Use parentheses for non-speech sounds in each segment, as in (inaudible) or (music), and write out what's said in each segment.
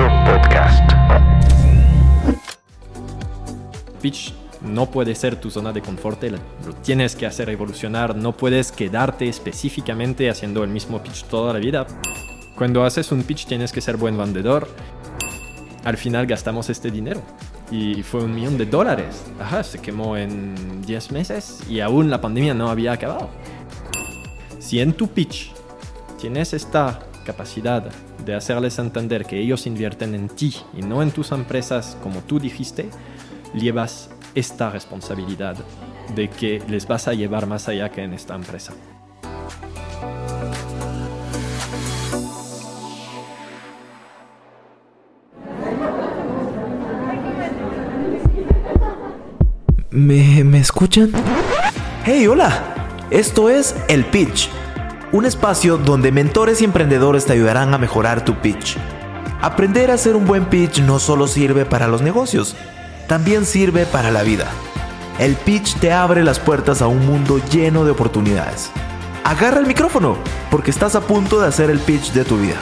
Podcast. Pitch no puede ser tu zona de confort, lo tienes que hacer evolucionar, no puedes quedarte específicamente haciendo el mismo pitch toda la vida. Cuando haces un pitch tienes que ser buen vendedor. Al final gastamos este dinero y fue un millón de dólares. Ajá, se quemó en 10 meses y aún la pandemia no había acabado. Si en tu pitch tienes esta capacidad de hacerles entender que ellos invierten en ti y no en tus empresas como tú dijiste, llevas esta responsabilidad de que les vas a llevar más allá que en esta empresa. ¿Me, ¿Me escuchan? ¡Hey, hola! Esto es El Pitch, un espacio donde mentores y emprendedores te ayudarán a mejorar tu pitch. Aprender a hacer un buen pitch no solo sirve para los negocios, también sirve para la vida. El pitch te abre las puertas a un mundo lleno de oportunidades. Agarra el micrófono, porque estás a punto de hacer el pitch de tu vida.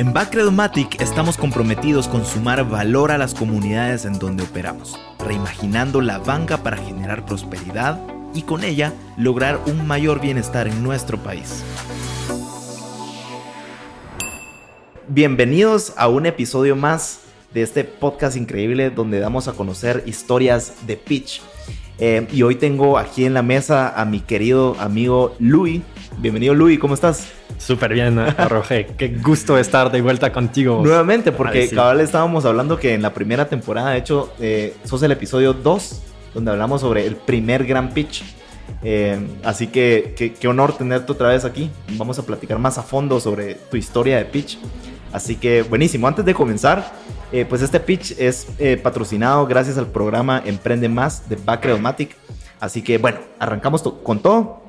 En Backredomatic estamos comprometidos con sumar valor a las comunidades en donde operamos, reimaginando la banca para generar prosperidad y con ella lograr un mayor bienestar en nuestro país. Bienvenidos a un episodio más de este podcast increíble donde damos a conocer historias de pitch. Eh, y hoy tengo aquí en la mesa a mi querido amigo Louis. Bienvenido Louis, ¿cómo estás? Súper bien, Roger. Qué gusto estar de vuelta contigo. Nuevamente, porque cabal estábamos hablando que en la primera temporada, de hecho, eh, sos el episodio 2 donde hablamos sobre el primer gran pitch. Eh, así que qué honor tenerte otra vez aquí. Vamos a platicar más a fondo sobre tu historia de pitch. Así que buenísimo. Antes de comenzar, eh, pues este pitch es eh, patrocinado gracias al programa Emprende Más de Backredomatic. Así que bueno, arrancamos con todo.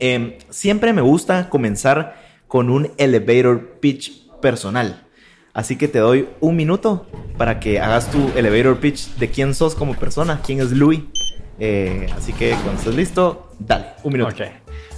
Em, siempre me gusta comenzar con un elevator pitch personal. Así que te doy un minuto para que hagas tu elevator pitch de quién sos como persona, quién es Louis. Eh, así que cuando estés listo, dale, un minuto.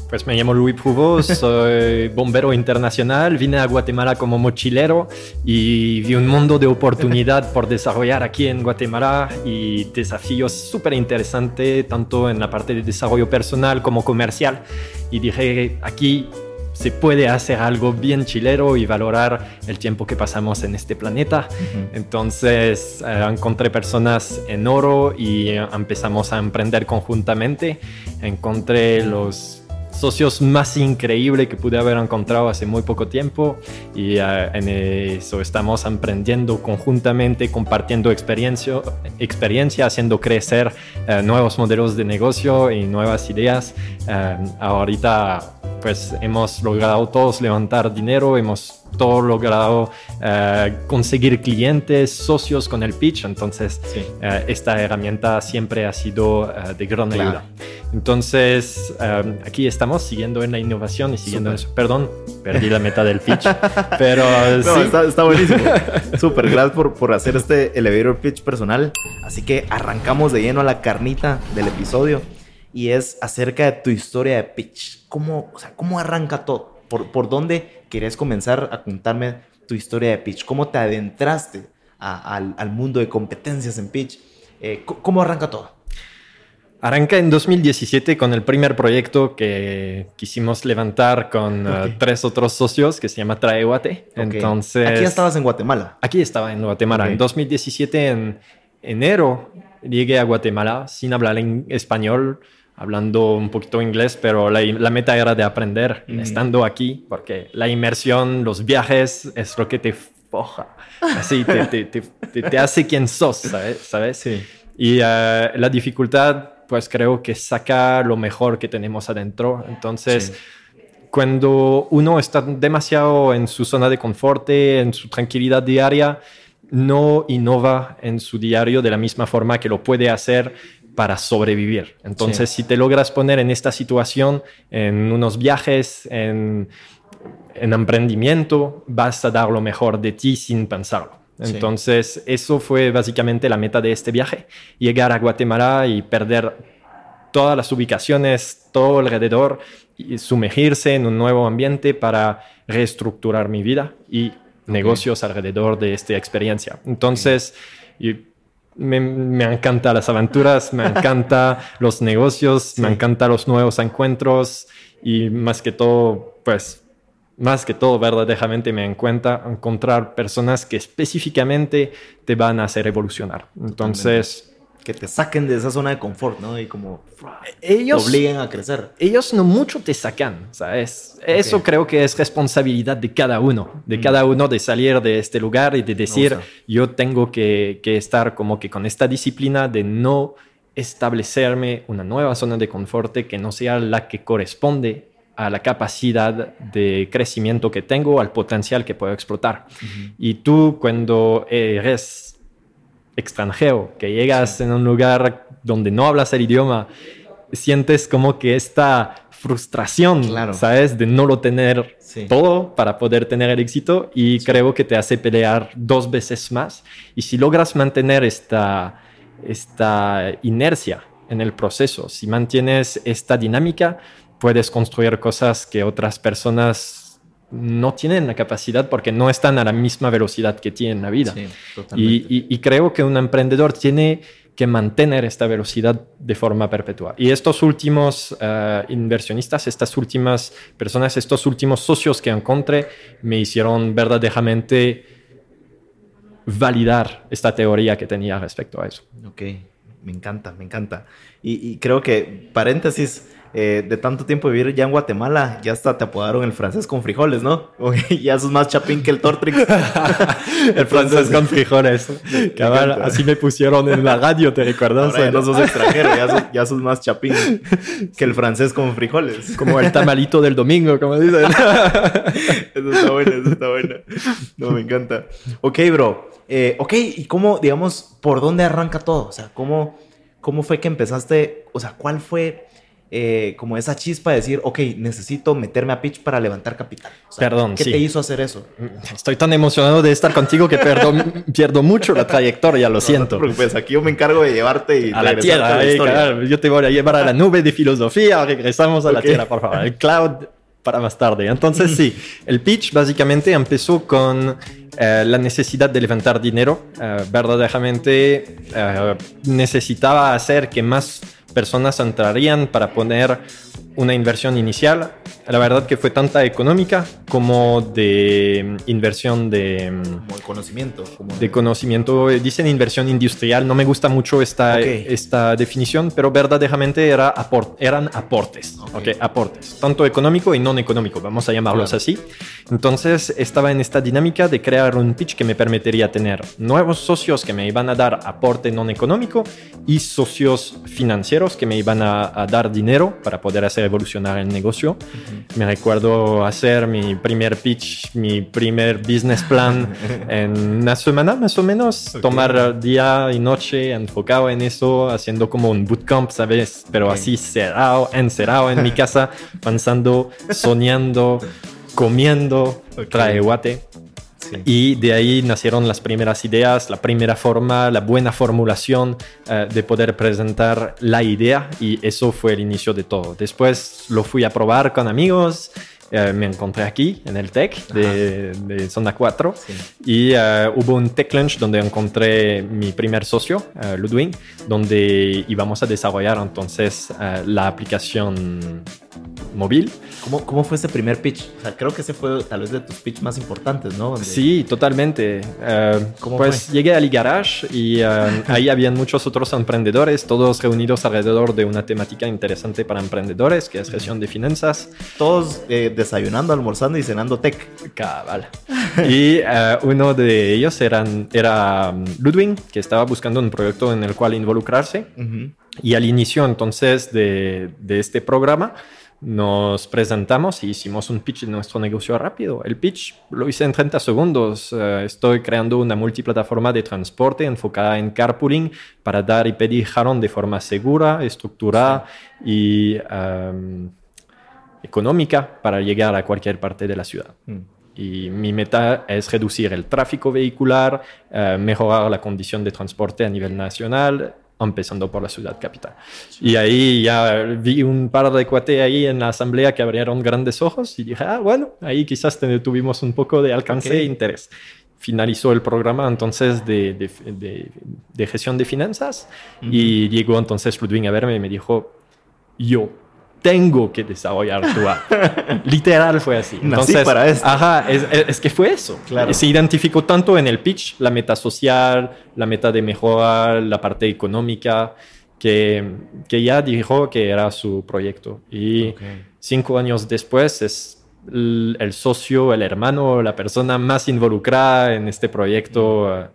Pues me llamo Louis Prouveau, soy bombero internacional, vine a Guatemala como mochilero y vi un mundo de oportunidad por desarrollar aquí en Guatemala y desafíos súper interesantes, tanto en la parte de desarrollo personal como comercial. Y dije, aquí se puede hacer algo bien chilero y valorar el tiempo que pasamos en este planeta. Entonces eh, encontré personas en oro y empezamos a emprender conjuntamente. Encontré los socios más increíbles que pude haber encontrado hace muy poco tiempo y eh, en eso estamos aprendiendo conjuntamente, compartiendo experiencia, experiencia haciendo crecer eh, nuevos modelos de negocio y nuevas ideas. ahorita pues hemos logrado todos levantar dinero, hemos todos logrado eh, conseguir clientes, socios con el pitch, entonces eh, esta herramienta siempre ha sido eh, de gran ayuda. Entonces, aquí estamos siguiendo en la innovación y siguiendo eso. Perdón, perdí la meta del pitch, (laughs) pero sí. está, está, buenísimo. (laughs) Súper, gracias por, por hacer este elevator pitch personal. Así que arrancamos de lleno a la carnita del episodio y es acerca de tu historia de pitch. ¿Cómo, o sea, cómo arranca todo? ¿Por, ¿Por dónde querés comenzar a contarme tu historia de pitch? ¿Cómo te adentraste al, al, mundo de competencias en pitch? Eh, ¿Cómo arranca todo? Arranca en 2017 con el primer proyecto que quisimos levantar con uh, tres otros socios que se llama Traeguate. Okay. Entonces, aquí estabas en Guatemala. Aquí estaba en Guatemala. Okay. En 2017, en enero, llegué a Guatemala sin hablar en español hablando un poquito inglés, pero la, la meta era de aprender mm. estando aquí, porque la inmersión, los viajes es lo que te foja, así te, te, te, te hace quien sos, ¿sabes? ¿sabes? Sí. Y uh, la dificultad, pues creo que saca lo mejor que tenemos adentro. Entonces, sí. cuando uno está demasiado en su zona de confort, en su tranquilidad diaria, no innova en su diario de la misma forma que lo puede hacer para sobrevivir. Entonces, sí. si te logras poner en esta situación, en unos viajes, en, en, emprendimiento, vas a dar lo mejor de ti sin pensarlo. Entonces, sí. eso fue básicamente la meta de este viaje, llegar a Guatemala y perder todas las ubicaciones, todo alrededor, y sumergirse en un nuevo ambiente para reestructurar mi vida y negocios alrededor de esta experiencia. Entonces, me, me encantan las aventuras, me (laughs) encantan los negocios, me encantan los nuevos encuentros y más que todo, pues más que todo verdaderamente me encuentra encontrar personas que específicamente te van a hacer evolucionar. Entonces... Que te saquen de esa zona de confort, ¿no? Y como ellos, te obliguen a crecer. Ellos no mucho te sacan, ¿sabes? Eso creo que es responsabilidad de cada uno, de mm. cada uno de salir de este lugar y de decir, yo tengo que, que estar como que con esta disciplina de no establecerme una nueva zona de confort que no sea la que corresponde a la capacidad de crecimiento que tengo, al potencial que puedo explotar. Y tú cuando eres extranjero, que llegas en un lugar donde no hablas el idioma, sientes como que esta frustración, ¿sabes? De no lo tener todo para poder tener el éxito y creo que te hace pelear dos veces más. Y si logras mantener esta, esta inercia en el proceso, si mantienes esta dinámica, puedes construir cosas que otras personas no tienen la capacidad porque no están a la misma velocidad que tienen la vida. y, creo que un emprendedor tiene que mantener esta velocidad de forma perpetua. Y estos últimos eh, inversionistas, estas últimas personas, estos últimos socios que encontré, me hicieron verdaderamente validar esta teoría que tenía respecto a eso. Ok, me encanta, me encanta. y creo que, paréntesis, eh, de tanto tiempo vivir ya en Guatemala, ya hasta te apodaron el francés con frijoles, ¿no? (laughs) ya sos más chapín que el Tortrix. (laughs) el francés con frijoles. (laughs) así me pusieron en la radio, ¿te recuerdas? ya no sos extranjero, ya sos, más chapín que el francés con frijoles. Como el tamalito del domingo, como dicen. eso está bueno, eso está bueno. No, me encanta. Ok, bro. Eh, ok, ¿y cómo, digamos, por dónde arranca todo? O sea, ¿cómo, ¿cómo fue que empezaste? O sea, ¿cuál fue eh, como esa chispa de decir, ok, necesito meterme a pitch para levantar capital. Perdón, ¿Qué te hizo hacer eso? Estoy tan emocionado de estar contigo que pierdo, pierdo mucho la trayectoria, lo siento. Pues aquí yo me encargo de llevarte y a la tierra. yo te voy a llevar a la nube de filosofía, regresamos a la tierra, por favor. El cloud para más tarde. Entonces, sí, el pitch básicamente empezó con eh, la necesidad de levantar dinero. Eh, verdaderamente necesitaba hacer que más personas entrarían para poner una inversión inicial. La verdad que fue tanta económica como de inversión de... Como de conocimiento. De conocimiento. Dicen inversión industrial. No me gusta mucho esta, esta definición, pero verdaderamente era eran aportes. Okay. aportes. Tanto económico y no económico, vamos a llamarlos así. Entonces estaba en esta dinámica de crear un pitch que me permitiría tener nuevos socios que me iban a dar aporte no económico y socios financieros que me iban a dar dinero para poder hacer evolucionar el negocio. Me recuerdo hacer mi primer pitch, mi primer business plan (laughs) en una semana más o menos, tomar día y noche enfocado en eso, haciendo como un bootcamp, ¿sabes? Pero así cerrado, encerrado en mi (laughs) casa, pensando, soñando, comiendo, trae guate. Y de ahí nacieron las primeras ideas, la primera forma, la buena formulación eh, de poder presentar la idea y eso fue el inicio de todo. Después lo fui a probar con amigos. Eh, me encontré aquí en el Tech de, de Zona 4 y eh, hubo un Tech Lunch donde encontré mi primer socio, Ludwig, donde íbamos a desarrollar entonces la aplicación móvil. ¿Cómo, ¿Cómo fue ese primer pitch? O sea, creo que ese fue tal vez de tus pitch más importantes, ¿no? Sí, totalmente. Uh, pues llegué al Garage y uh, ahí habían muchos otros emprendedores, todos reunidos alrededor de una temática interesante para emprendedores, que es gestión de finanzas. Todos eh, desayunando, almorzando y cenando tech. Cabal. (laughs) y uh, uno de ellos eran, era um, Ludwig, que estaba buscando un proyecto en el cual involucrarse. Y al inicio entonces de, de este programa, nos presentamos y hicimos un pitch de nuestro negocio rápido. El pitch lo hice en 30 segundos. Eh, estoy creando una multiplataforma de transporte enfocada en carpooling para dar y pedir jarón de forma segura, estructurada y em, económica para llegar a cualquier parte de la ciudad. Mm. Y mi meta es reducir el tráfico vehicular, eh, mejorar la condición de transporte a nivel nacional, empezando por la ciudad capital. Y ahí ya vi un par de cuate ahí en la asamblea que abrieron grandes ojos y dije, ah, bueno, ahí quizás tuvimos un poco de alcance e interés. Finalizó el programa entonces de, de, de, gestión de finanzas y llegó entonces Ludwig a verme y me dijo, yo tengo que desarrollar tu app. (laughs) Literal fue así. Entonces, para esto. Ajá, es, es, que fue eso. Claro. Se identificó tanto en el pitch, la meta social, la meta de mejorar la parte económica, que, que ya dijo que era su proyecto. Y cinco años después es el, socio, el hermano, la persona más involucrada en este proyecto, eh,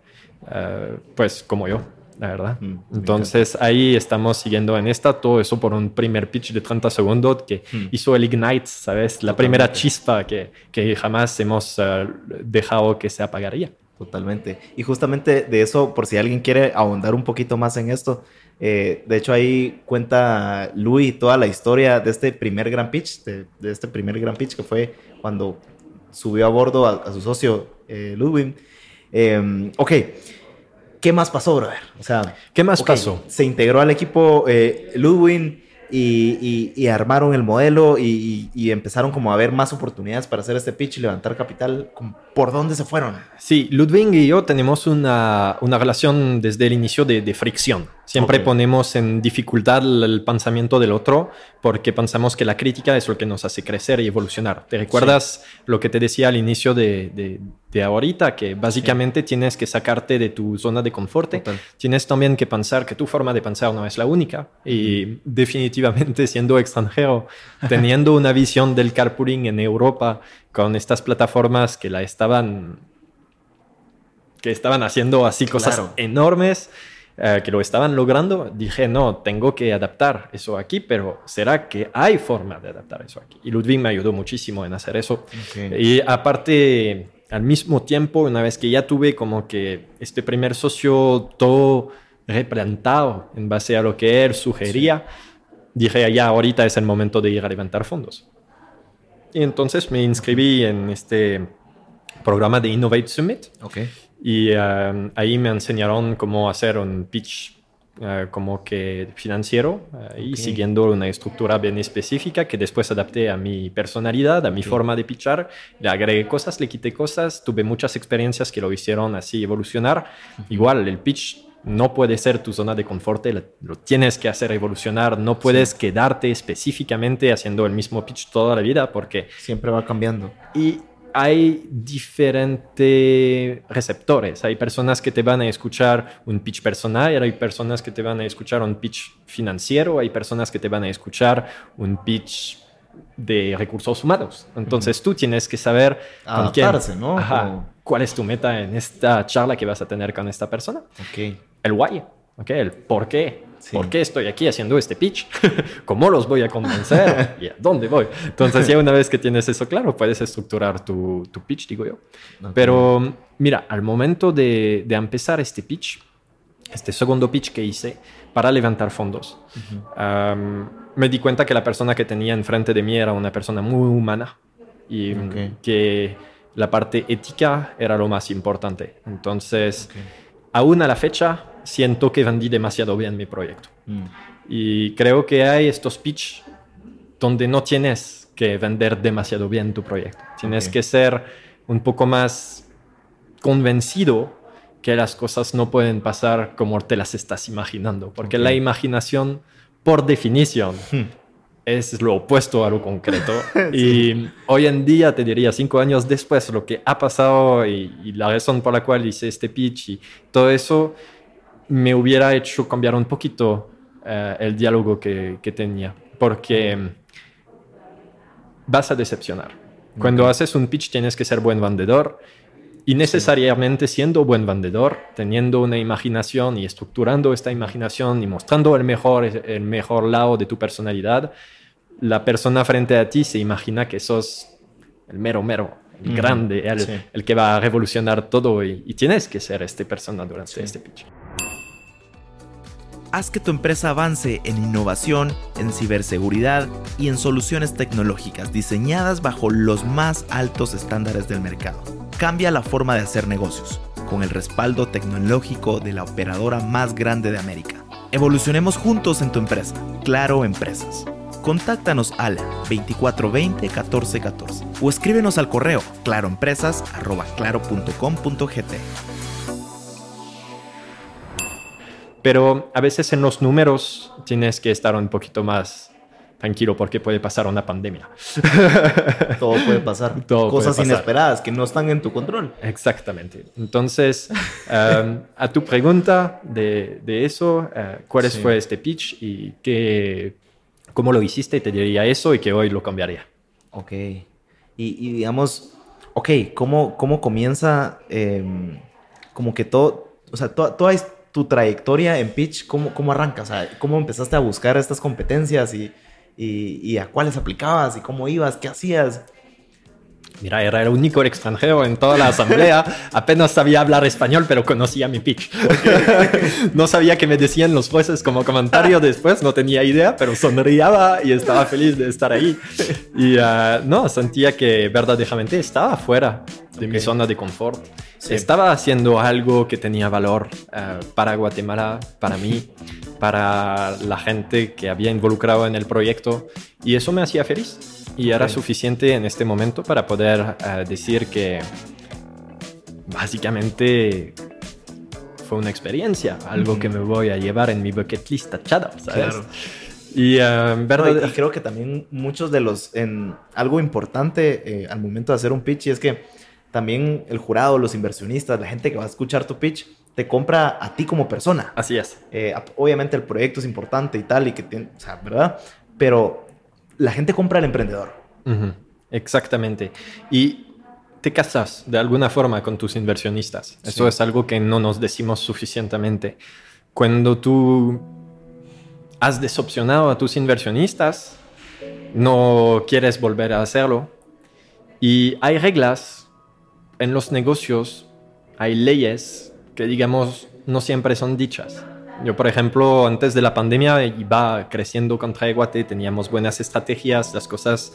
eh, pues como yo la verdad. Mm, Entonces ahí estamos siguiendo en esta, todo eso por un primer pitch de 30 segundos que mm. hizo el Ignite, ¿sabes? La primera chispa que, que jamás hemos eh, dejado que se apagaría. Totalmente. Y justamente de eso, por si alguien quiere ahondar un poquito más en esto, eh, de hecho ahí cuenta Louis toda la historia de este primer gran pitch, de, este primer gran pitch que fue cuando subió a bordo a, su socio eh, Ludwig. Eh, ok, ¿qué más pasó, brother? O sea, ¿qué más pasó? Se integró al equipo eh, Ludwig y, armaron el modelo y, empezaron como a ver más oportunidades para hacer este pitch y levantar capital. ¿Por dónde se fueron? Sí, Ludwig y yo tenemos una, relación desde el inicio de, fricción. Siempre ponemos en dificultad el, pensamiento del otro porque pensamos que la crítica es lo que nos hace crecer y evolucionar. ¿Te recuerdas lo que te decía al inicio de, de ahorita? Que básicamente tienes que sacarte de tu zona de confort. Tienes también que pensar que tu forma de pensar no es la única. Y definitivamente siendo extranjero, teniendo una visión del carpooling en Europa con estas plataformas que la estaban que estaban haciendo así cosas enormes eh, que lo estaban logrando, dije, no, tengo que adaptar eso aquí, pero ¿será que hay forma de adaptar eso aquí? Y Ludwig me ayudó muchísimo en hacer eso. Y aparte, al mismo tiempo, una vez que ya tuve como que este primer socio todo replantado en base a lo que él sugería, dije, ya ahorita es el momento de ir a levantar fondos. Y entonces me inscribí en este programa de Innovate Summit. Okay. Y eh, ahí me enseñaron cómo hacer un pitch eh, como que financiero eh, y siguiendo una estructura bien específica que después adapté a mi personalidad, a mi forma de pitchar. Le agregué cosas, le quité cosas, tuve muchas experiencias que lo hicieron así evolucionar. Igual el pitch no puede ser tu zona de confort, lo tienes que hacer evolucionar, no puedes quedarte específicamente haciendo el mismo pitch toda la vida porque siempre va cambiando. Y hay diferentes receptores. Hay personas que te van a escuchar un pitch personal, hay personas que te van a escuchar un pitch financiero, hay personas que te van a escuchar un pitch de recursos humanos. Entonces tú tienes que saber con quién, ¿no? cuál es tu meta en esta charla que vas a tener con esta persona. Okay. El why, okay, el por qué. ¿Por qué estoy aquí haciendo este pitch? (laughs) ¿Cómo los voy a convencer? (laughs) ¿Y a dónde voy? Entonces, ya una vez que tienes eso claro, puedes estructurar tu, tu pitch, digo yo. Pero mira, al momento de, de, empezar este pitch, este segundo pitch que hice para levantar fondos, me di cuenta que la persona que tenía enfrente de mí era una persona muy humana y que la parte ética era lo más importante. Entonces, aún a la fecha, siento que vendí demasiado bien mi proyecto. Mm. Y creo que hay estos pitch donde no tienes que vender demasiado bien tu proyecto. Tienes que ser un poco más convencido que las cosas no pueden pasar como te las estás imaginando, porque la imaginación, por definición, hmm. es lo opuesto a lo concreto. (laughs) Y hoy en día, te diría, cinco años después, lo que ha pasado y, y, la razón por la cual hice este pitch y todo eso, me hubiera hecho cambiar un poquito eh, el diálogo que, que, tenía, porque vas a decepcionar. Cuando haces un pitch tienes que ser buen vendedor y necesariamente siendo buen vendedor, teniendo una imaginación y estructurando esta imaginación y mostrando el mejor, el mejor lado de tu personalidad, la persona frente a ti se imagina que sos el mero mero, el grande, el, que va a revolucionar todo y, tienes que ser esta persona durante este pitch haz que tu empresa avance en innovación, en ciberseguridad y en soluciones tecnológicas diseñadas bajo los más altos estándares del mercado. Cambia la forma de hacer negocios con el respaldo tecnológico de la operadora más grande de América. Evolucionemos juntos en tu empresa. Claro Empresas. Contáctanos al 2420 1414 o escríbenos al correo claroempresas@claro.com.gt. Pero a veces en los números tienes que estar un poquito más tranquilo porque puede pasar una pandemia. (laughs) Todo puede pasar. Todo Cosas puede pasar. inesperadas que no están en tu control. Exactamente. Entonces, um, (laughs) a tu pregunta de, de eso, uh, ¿cuál Sí. fue este pitch y qué, cómo lo hiciste? Te diría eso y que hoy lo cambiaría. Ok. Y, y digamos, ok, ¿cómo, cómo comienza em, como que todo, o sea, to- toda es- tu trayectoria en pitch, ¿cómo, cómo arranca? O sea, ¿cómo empezaste a buscar estas competencias y, y, y a cuáles aplicabas y cómo ibas, qué hacías? Mira, era el único extranjero en toda la asamblea. (laughs) Apenas sabía hablar español, pero conocía mi pitch. (laughs) no sabía qué me decían los jueces como comentario después, no tenía idea, pero sonriaba y estaba feliz de estar ahí. Y ah, no, sentía que verdaderamente estaba fuera de mi Ok. zona de confort. Sí. Estaba haciendo algo que tenía valor ah, para Guatemala, para mí, para la gente que había involucrado en el proyecto y eso me hacía feliz. Y era Ok. suficiente en este momento para poder ah, decir que básicamente fue una experiencia, algo Ujú. que me voy a llevar en mi bucket list tachado, ¿sabes? Claro. Y No, verdad- y, y creo que también muchos de los, en algo importante eh, al momento de hacer un pitch y es que también el jurado, los inversionistas, la gente que va a escuchar tu pitch, te compra a ti como persona. así es. Eh, obviamente el proyecto es importante y tal, y que tiene, o sea, ¿verdad? Pero la gente compra al emprendedor. Ujú, Exactamente. Y te casas de alguna forma con tus inversionistas. Eso Sí. es algo que no nos decimos suficientemente. Cuando tú has desopcionado a tus inversionistas, no quieres volver a hacerlo. Y hay reglas en los negocios, hay leyes que digamos no siempre son dichas. Yo, por ejemplo, antes de la pandemia iba creciendo contra Eguate, teníamos buenas estrategias, las cosas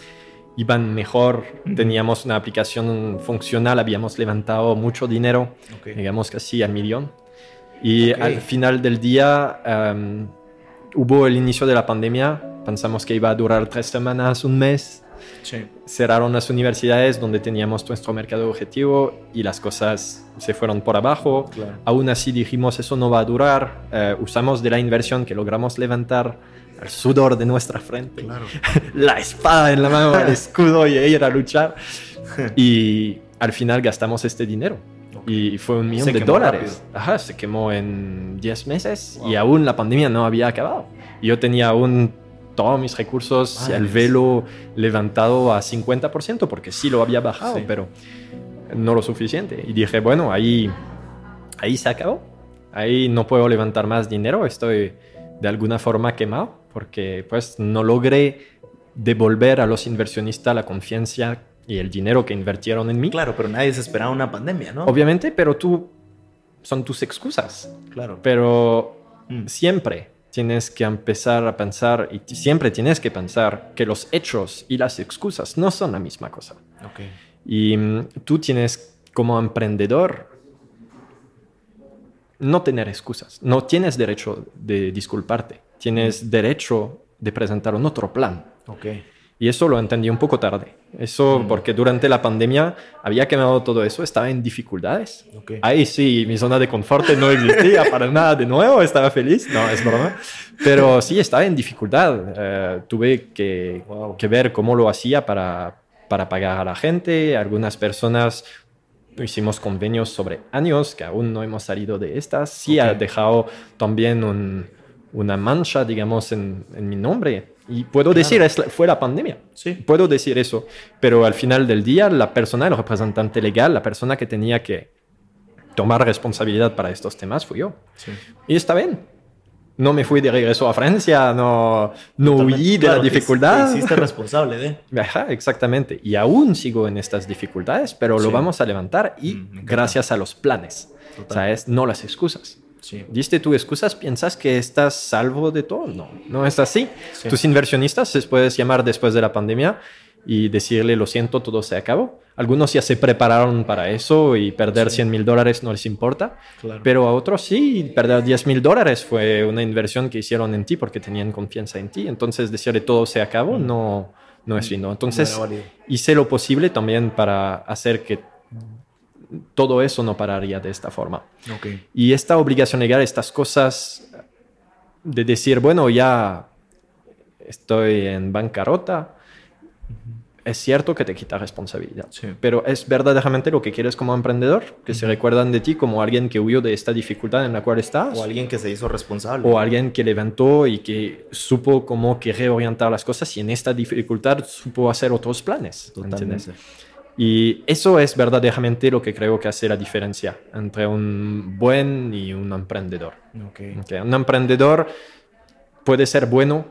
iban mejor, teníamos una aplicación funcional, habíamos levantado mucho dinero, Okay. digamos casi al millón. Y Ok. al final del día em, hubo el inicio de la pandemia, pensamos que iba a durar tres semanas, un mes, Sí. cerraron las universidades donde teníamos nuestro mercado objetivo y las cosas se fueron por abajo. Claro. Aún así dijimos eso no va a durar, eh, usamos de la inversión que logramos levantar el sudor de nuestra frente, Claro. (laughs) la espada en la mano, el escudo y ir a luchar. (laughs) Y al final gastamos este dinero. Ok. Y fue un millón Se de dólares. Ajá, se quemó en 10 meses y Wow. aún la pandemia no había acabado. Y Yo tenía aún todos mis recursos, Madres. el velo levantado a 50%, porque sí lo había bajado, Sí. pero no lo suficiente. Y dije, bueno, ahí, ahí se acabó. Ahí no puedo levantar más dinero, estoy de alguna forma quemado, porque pues no logré devolver a los inversionistas la confianza y el dinero que invirtieron en mí. Claro, pero nadie se esperaba una pandemia, ¿no? Obviamente, pero tú son tus excusas. Claro. Pero Mm. siempre tienes que empezar a pensar y siempre tienes que pensar que los hechos y las excusas no son la misma cosa. Ok. Y mm, tú tienes como emprendedor no tener excusas. No tienes derecho de disculparte. Tienes derecho de presentar un otro plan. Ok. Y eso lo entendí un poco tarde. Eso Mm. porque durante la pandemia había quemado todo eso, estaba en dificultades. Ok. Ahí sí, mi zona de confort no existía para (laughs) nada de nuevo, estaba feliz, no, es broma. Pero sí, estaba en dificultad. Eh, tuve que, Wow. que ver cómo lo hacía para, para pagar a la gente. Algunas personas hicimos convenios sobre años, que aún no hemos salido de estas. Sí, ha Ok. dejado también un- una mancha, digamos, en, en mi nombre. Y puedo Claro. decir, es la- fue la pandemia. Sí. Puedo decir eso, pero al final del día, la persona, el representante legal, la persona que tenía que tomar responsabilidad para estos temas fui yo. Sí. Y está bien. No me fui de regreso a Francia, no, no Totalmente. huí de Claro, la dificultad. Te hiciste responsable de. (laughs) Ajá, exactamente. Y aún sigo en estas dificultades, pero Sí. lo vamos a levantar y Mm, gracias a los planes. Total. O sea, es no las excusas. Sí. Diste tus excusas, piensas que estás salvo de todo. No, no es así. Sí. Tus inversionistas les puedes llamar después de la pandemia y decirle, lo siento, todo se acabó. Algunos ya se prepararon para eso y perder 100 mil dólares no les importa, Claro. pero a otros sí, perder 10 mil dólares fue una inversión que hicieron en ti porque tenían confianza en ti. Entonces, decirle todo se acabó no, no es lindo. Entonces, No hice lo posible también para hacer que todo eso no pararía de esta forma. Y esta obligación legal, estas cosas de decir, bueno, ya estoy en bancarrota, es cierto que te quita responsabilidad. Sí. Pero es verdaderamente lo que quieres como emprendedor, que se recuerdan de ti como alguien que huyó de esta dificultad en la cual estás. O alguien que se hizo responsable. o alguien que levantó y que supo cómo que reorientar las cosas y en esta dificultad supo hacer otros planes. ¿entiendes? Y eso es verdaderamente lo que creo que hace la diferencia entre un buen y un emprendedor. Ok. Ok, Un emprendedor puede ser bueno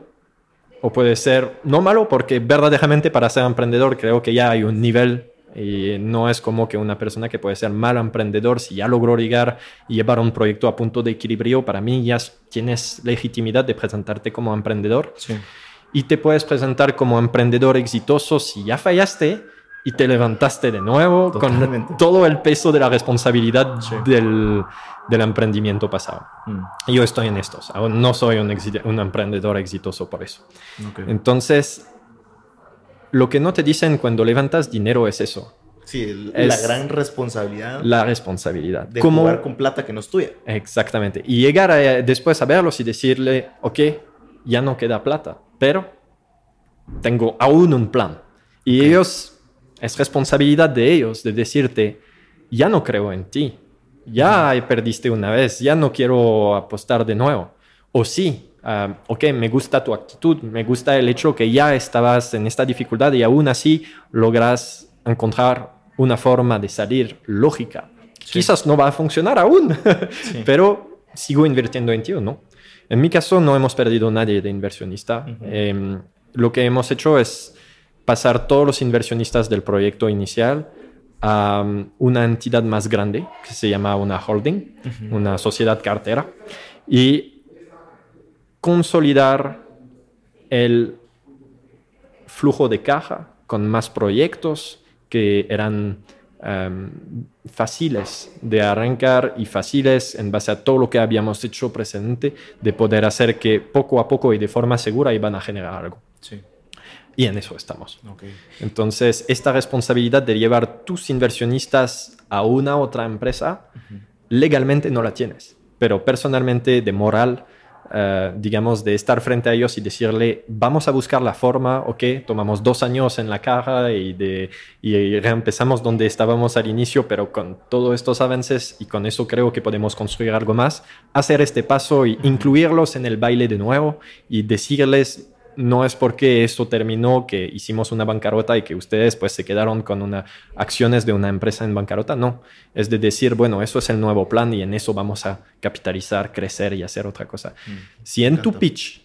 o puede ser no malo, porque verdaderamente para ser emprendedor creo que ya hay un nivel y no es como que una persona que puede ser mal emprendedor si ya logró llegar y llevar un proyecto a punto de equilibrio, para mí ya tienes legitimidad de presentarte como emprendedor Sí. y te puedes presentar como emprendedor exitoso si ya fallaste y te levantaste de nuevo Totalmente. con todo el peso de la responsabilidad Sí. del, del emprendimiento pasado. Mm. Yo estoy en estos, no soy un, un emprendedor exitoso por eso. Ok. Entonces, lo que no te dicen cuando levantas dinero es eso, Sí, el- Es- la gran responsabilidad la responsabilidad. de ¿Cómo- jugar con plata que no es tuya. Exactamente. Y llegar a- después a verlos y decirle, ok, ya no queda plata, pero tengo aún un plan. Y ellos, es responsabilidad de ellos de decirte, ya no creo en ti, ya perdiste una vez, ya no quiero apostar de nuevo. O sí, ah, ok, me gusta tu actitud, me gusta el hecho que ya estabas en esta dificultad y aún así logras encontrar una forma de salir lógica. Quizás no va a funcionar aún, (laughs) pero sigo invirtiendo en ti o no. En mi caso no hemos perdido nadie de inversionista. Em, lo que hemos hecho es pasar todos los inversionistas del proyecto inicial a um, una entidad más grande que se llama una holding, una sociedad cartera, y consolidar el flujo de caja con más proyectos que eran em, fáciles de arrancar y fáciles en base a todo lo que habíamos hecho precedente de poder hacer que poco a poco y de forma segura iban a generar algo. Sí. Y en eso estamos. Ok. Entonces, esta responsabilidad de llevar tus inversionistas a una otra empresa, legalmente no la tienes, pero personalmente de moral, eh, digamos, de estar frente a ellos y decirle, vamos a buscar la forma, ok, tomamos dos años en la caja y, de, y reempezamos donde estábamos al inicio, pero con todos estos avances y con eso creo que podemos construir algo más, hacer este paso y incluirlos en el baile de nuevo y decirles, no es porque esto terminó que hicimos una bancarrota y que ustedes pues se quedaron con una, acciones de una empresa en bancarrota, no. Es de decir, bueno, eso es el nuevo plan y en eso vamos a capitalizar, crecer y hacer otra cosa. Si en tu pitch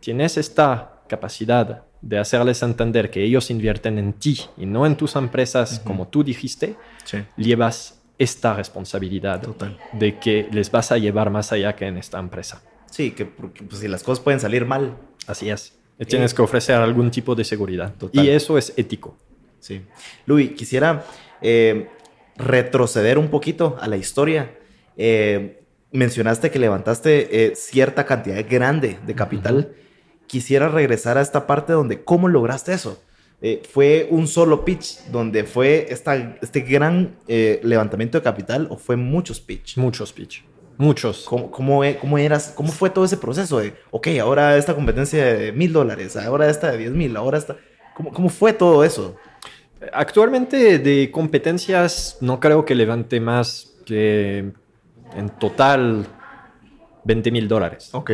tienes esta capacidad de hacerles entender que ellos invierten en ti y no en tus empresas como tú dijiste, Sí. llevas esta responsabilidad Total. de que les vas a llevar más allá que en esta empresa. Sí, que porque, pues, si las cosas pueden salir mal. Así es. Tienes que ofrecer algún tipo de seguridad. Total. Y eso es ético. Sí. Luis, quisiera eh, retroceder un poquito a la historia. Eh, mencionaste que levantaste eh, cierta cantidad grande de capital. Quisiera regresar a esta parte donde, ¿cómo lograste eso? Eh, ¿Fue un solo pitch donde fue esta, este gran eh, levantamiento de capital o fue muchos pitch? Muchos pitch. Muchos. ¿Cómo, cómo, e- cómo eras, ¿Cómo fue todo ese proceso de, ok, ahora esta competencia de mil dólares, ahora esta de diez mil, ahora esta... ¿Cómo, ¿Cómo fue todo eso? Actualmente de competencias no creo que levante más que en total 20 mil dólares. Ok.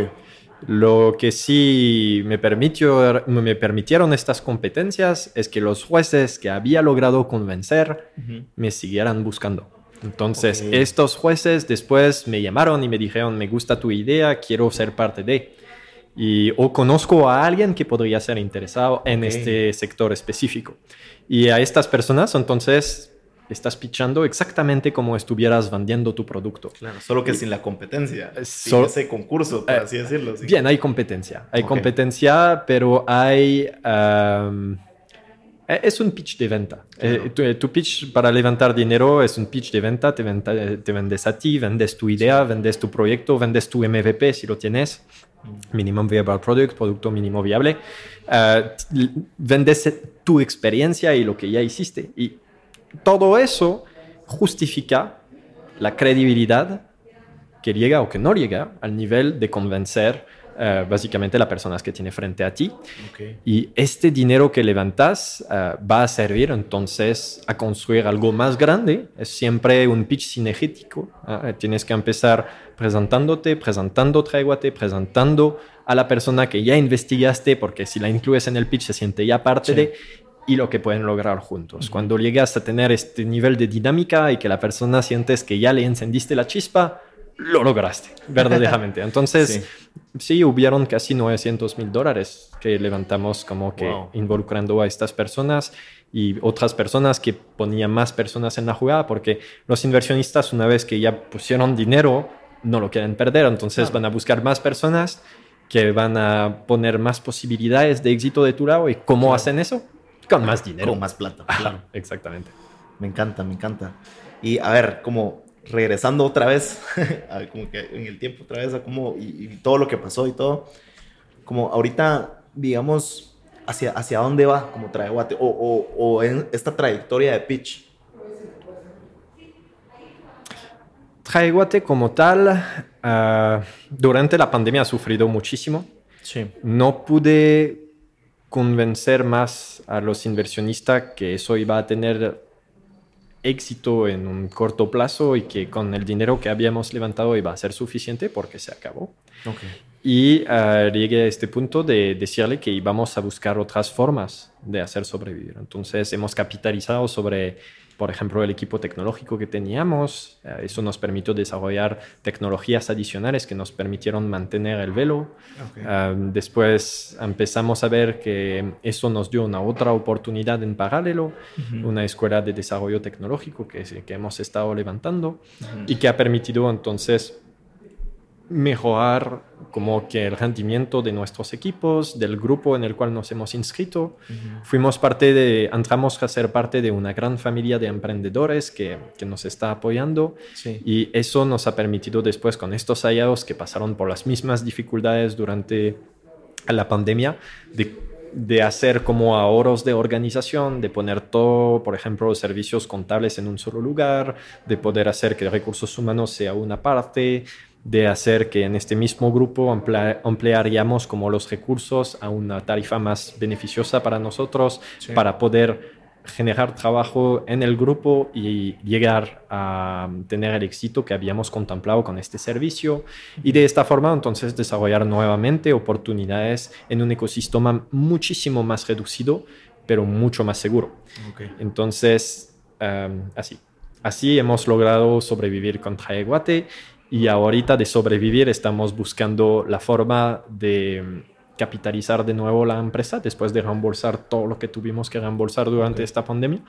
Lo que sí me, permitió, me permitieron estas competencias es que los jueces que había logrado convencer me siguieran buscando. Entonces, Ok. estos jueces después me llamaron y me dijeron, me gusta tu idea, quiero ser parte de. Y, o conozco a alguien que podría ser interesado en Ok. este sector específico. Y a estas personas, entonces, estás pitchando exactamente como estuvieras vendiendo tu producto. Claro, solo que sin la competencia, sin Sol- ese concurso, por Eh, así decirlo. Bien, hay competencia. Hay Ok. competencia, pero hay Eh, Es un pitch de venta. Eh, tu, tu pitch para levantar dinero es un pitch de venta. Te, venta- te vendes a ti, vendes tu idea, vendes tu proyecto, vendes tu MVP si lo tienes. Minimum Viable Product, producto mínimo viable. Eh, vendes tu experiencia y lo que ya hiciste. Y todo eso justifica la credibilidad que llega o que no llega al nivel de convencer eh, básicamente las personas que tiene frente a ti. Y este dinero que levantas eh, va a servir entonces a construir algo más grande. Es siempre un pitch sinergético. ¿eh? Tienes que empezar presentándote, presentando Traiguate, presentando a la persona que ya investigaste, porque si la incluyes en el pitch se siente ya parte Sí. de y lo que pueden lograr juntos. Cuando llegas a tener este nivel de dinámica y que la persona sientes que ya le encendiste la chispa, lo lograste, (laughs) verdaderamente. Entonces, Sí. sí, hubieron casi 900 mil dólares que levantamos como que Wow. involucrando a estas personas y otras personas que ponían más personas en la jugada, porque los inversionistas una vez que ya pusieron dinero, no lo quieren perder, entonces Claro. van a buscar más personas que van a poner más posibilidades de éxito de tu lado. ¿Y cómo Claro. hacen eso? Con más dinero. Con más plata, claro. Exactamente. Me encanta, me encanta. Y a ver, como regresando otra vez, (laughs) a como que en el tiempo otra vez, a cómo, y, y todo lo que pasó y todo, como ahorita, digamos, hacia, hacia dónde va como Traeguate, o, o, o en esta trayectoria de pitch. Traeguate como tal, ah, durante la pandemia ha sufrido muchísimo. Sí. No pude convencer más a los inversionistas que eso iba a tener éxito en un corto plazo y que con el dinero que habíamos levantado iba a ser suficiente porque se acabó. Y ah, llegué a este punto de decirle que íbamos a buscar otras formas de hacer sobrevivir. Entonces hemos capitalizado sobre, por ejemplo, el equipo tecnológico que teníamos. Ah, eso nos permitió desarrollar tecnologías adicionales que nos permitieron mantener el velo. Ah, después empezamos a ver que eso nos dio una otra oportunidad en paralelo, una escuela de desarrollo tecnológico que, que hemos estado levantando y que ha permitido entonces mejorar como que el rendimiento de nuestros equipos, del grupo en el cual nos hemos inscrito. Fuimos parte de, entramos a ser parte de una gran familia de emprendedores que, que nos está apoyando Sí. y eso nos ha permitido después con estos hallados que pasaron por las mismas dificultades durante la pandemia, de, de hacer como ahorros de organización, de poner todo, por ejemplo, los servicios contables en un solo lugar, de poder hacer que recursos humanos sea una parte, de hacer que en este mismo grupo emplearíamos como los recursos a una tarifa más beneficiosa para nosotros, Sí. para poder generar trabajo en el grupo y llegar a tener el éxito que habíamos contemplado con este servicio y de esta forma entonces desarrollar nuevamente oportunidades en un ecosistema muchísimo más reducido pero mucho más seguro. Entonces, em, así. Así hemos logrado sobrevivir con Traeguate y ahorita de sobrevivir estamos buscando la forma de em, capitalizar de nuevo la empresa después de reembolsar todo lo que tuvimos que reembolsar durante esta pandemia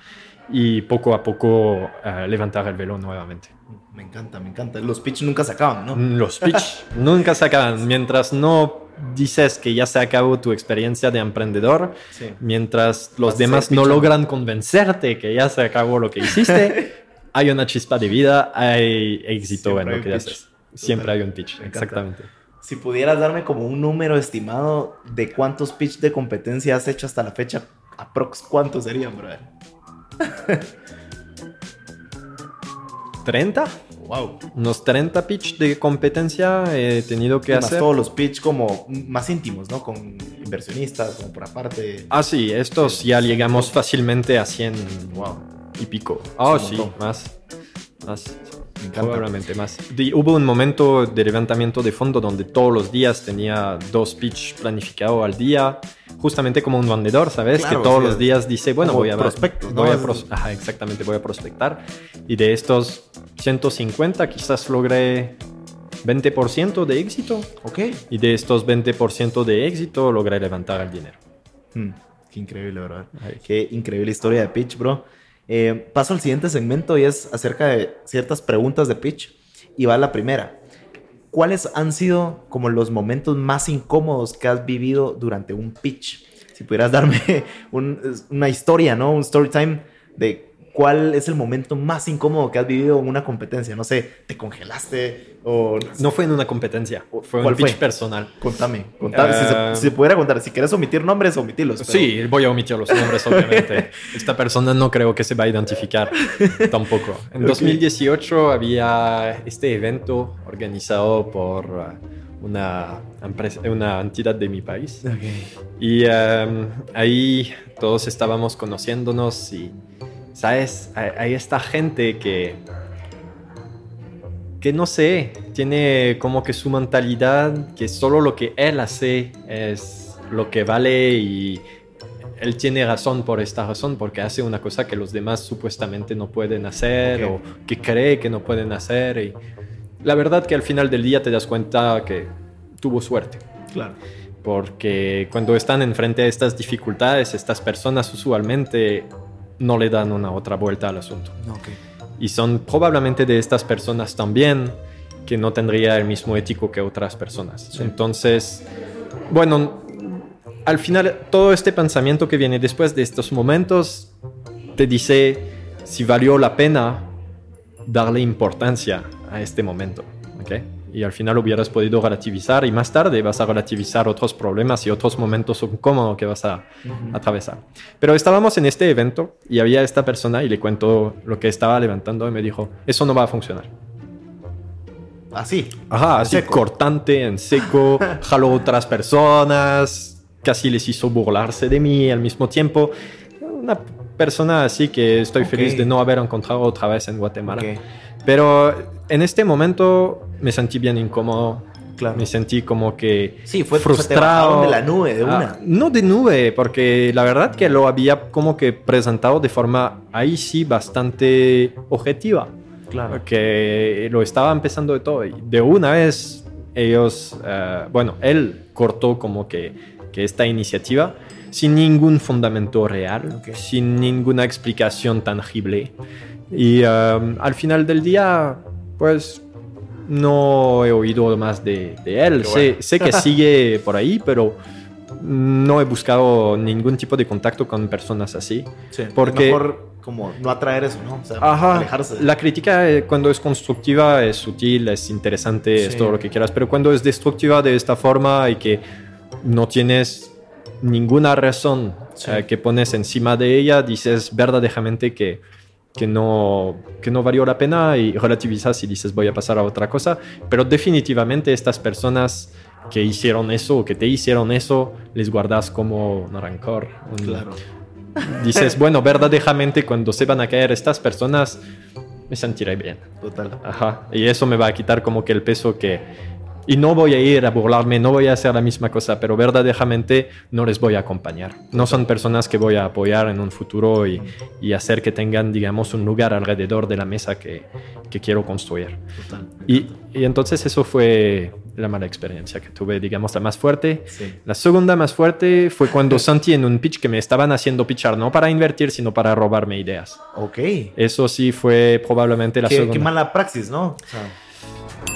y poco a poco eh, levantar el velo nuevamente. Me encanta, me encanta. Los pitch nunca se acaban, ¿no? Los pitch (laughs) nunca se acaban. Mientras no dices que ya se acabó tu experiencia de emprendedor, Sí. mientras los demás no logran convencerte que ya se acabó lo que hiciste, (laughs) hay una chispa de vida, hay éxito Siempre en lo que pitch. haces. Siempre hay un pitch, Me encanta. exactamente. Si pudieras darme como un número estimado de cuántos pitch de competencia has hecho hasta la fecha, aprox cuántos serían, brother. (laughs) ¿30? Wow. Unos 30 pitch de competencia he tenido que Más hacer. todos los pitch como más íntimos, ¿no? Con inversionistas, como por aparte. Ah, sí, estos ya llegamos fácilmente a 100 Wow. Y pico. Un sí, más. Más. Me encanta. Probablemente más. Di- hubo un momento de levantamiento de fondo donde todos los días tenía dos pitch planificados al día, justamente como un vendedor, ¿sabes? Claro, que todos sí, los días dice, bueno, voy a prospectos, ¿no? voy a Es- pros- Ajá, exactamente, voy a prospectar. Y de estos 150 quizás logré 20% de éxito. Ok. Y de estos 20% de éxito logré levantar el dinero. Hmm, Qué increíble, brother. Ay. Qué increíble historia de pitch, bro. Eh, paso al siguiente segmento y es acerca de ciertas preguntas de pitch. Y va la primera. ¿Cuáles han sido como los momentos más incómodos que has vivido durante un pitch? si pudieras darme (laughs) una historia, ¿no? Un story time de ¿cuál es el momento más incómodo que has vivido en una competencia? No sé, ¿te congelaste o...? No fue en una competencia, fue un pitch personal. Contame, contame. si, se, pudiera contar, si quieres omitir nombres, omitirlos. Sí, voy a omitir los nombres, obviamente. (laughs) Esta persona no creo que se va a identificar tampoco. En 2018 había este evento organizado por uh, una, empresa, una entidad de mi país. Y um, ahí todos estábamos conociéndonos y ¿Sabes? Hay, esta gente que, que no sé, tiene como que su mentalidad, que solo lo que él hace es lo que vale y él tiene razón por esta razón, porque hace una cosa que los demás supuestamente no pueden hacer o que cree que no pueden hacer. Y la verdad que al final del día te das cuenta que tuvo suerte. Claro. Porque cuando están enfrente a estas dificultades, estas personas usualmente no le dan una otra vuelta al asunto. Y son probablemente de estas personas también que no tendría el mismo ético que otras personas. Entonces, bueno, al final todo este pensamiento que viene después de estos momentos te dice si valió la pena darle importancia a este momento. ¿okay? Y al final hubieras podido relativizar y más tarde vas a relativizar otros problemas y otros momentos incómodos que vas a atravesar. Pero estábamos en este evento y había esta persona y le cuento lo que estaba levantando y me dijo, eso no va a funcionar. Así. Ajá, así cortante, en seco, (laughs) jaló otras personas, casi les hizo burlarse de mí al mismo tiempo. Una persona así que estoy feliz de no haber encontrado otra vez en Guatemala. Pero en este momento me sentí bien incómodo. Claro. Me sentí como que sí, fue, frustrado. de la nube, de una. Ah, no de nube, porque la verdad que lo había como que presentado de forma ahí sí bastante objetiva. Claro. Que lo estaba empezando de todo. Y de una vez ellos, eh, bueno, él cortó como que, que esta iniciativa sin ningún fundamento real, sin ninguna explicación tangible. Y um, al final del día, pues no he oído más de, él. Sé, que (laughs) sigue por ahí, pero no he buscado ningún tipo de contacto con personas así. Sí, porque mejor como no atraer eso, ¿no? O sea, alejarse. La crítica eh, cuando es constructiva es sutil, es interesante, es todo lo que quieras, pero cuando es destructiva de esta forma y que no tienes ninguna razón eh, que pones encima de ella, dices verdaderamente que que no, que no valió la pena y relativizas y dices voy a pasar a otra cosa, pero definitivamente estas personas que hicieron eso o que te hicieron eso, les guardas como un rancor. claro. Dices, bueno, verdaderamente cuando se van a caer estas personas, me sentiré bien. Total. Ajá. Y eso me va a quitar como que el peso que y no voy a ir a burlarme, no voy a hacer la misma cosa, pero verdaderamente no les voy a acompañar. No son personas que voy a apoyar en un futuro y, y hacer que tengan, digamos, un lugar alrededor de la mesa que, que quiero construir. Y, y, entonces eso fue la mala experiencia que tuve, digamos, la más fuerte. La segunda más fuerte fue cuando sentí en un pitch que me estaban haciendo pitchar, no para invertir, sino para robarme ideas. Ok. Eso sí fue probablemente la segunda. Qué mala praxis, ¿no? O sea...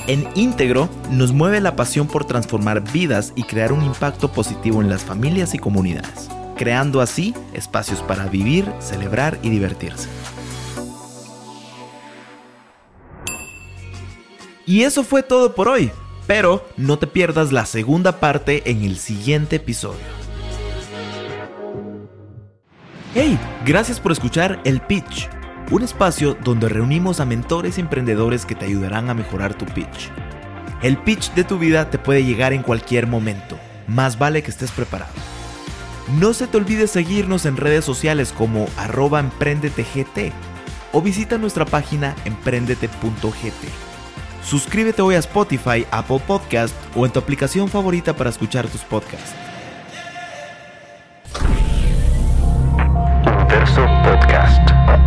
En Íntegro nos mueve la pasión por transformar vidas y crear un impacto positivo en las familias y comunidades, creando así espacios para vivir, celebrar y divertirse. Y eso fue todo por hoy, pero no te pierdas la segunda parte en el siguiente episodio. Hey, gracias por escuchar el pitch un espacio donde reunimos a mentores y emprendedores que te ayudarán a mejorar tu pitch. El pitch de tu vida te puede llegar en cualquier momento, más vale que estés preparado. No se te olvide seguirnos en redes sociales como arroba emprendetegt o visita nuestra página emprendete.gt. Suscríbete hoy a Spotify, Apple Podcast o en tu aplicación favorita para escuchar tus podcasts. Podcast.